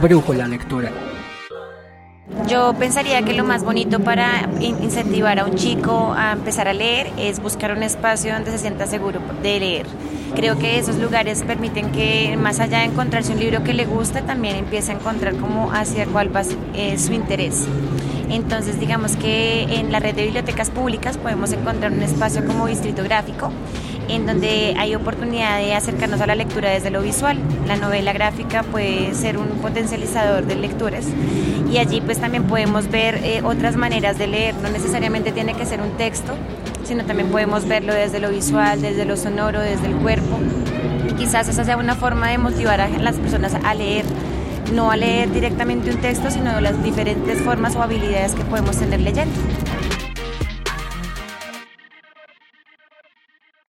Brújula Lectura. Yo pensaría que lo más bonito para incentivar a un chico a empezar a leer es buscar un espacio donde se sienta seguro de leer. Creo que esos lugares permiten que más allá de encontrarse un libro que le guste, también empiece a encontrar cómo hacia cuál va eh, su interés. Entonces, digamos que en la red de bibliotecas públicas podemos encontrar un espacio como distrito gráfico en donde hay oportunidad de acercarnos a la lectura desde lo visual. La novela gráfica puede ser un potencializador de lecturas y allí pues también podemos ver eh, otras maneras de leer, no necesariamente tiene que ser un texto, sino también podemos verlo desde lo visual, desde lo sonoro, desde el cuerpo. Y quizás esa sea una forma de motivar a las personas a leer, no a leer directamente un texto, sino las diferentes formas o habilidades que podemos tener leyendo.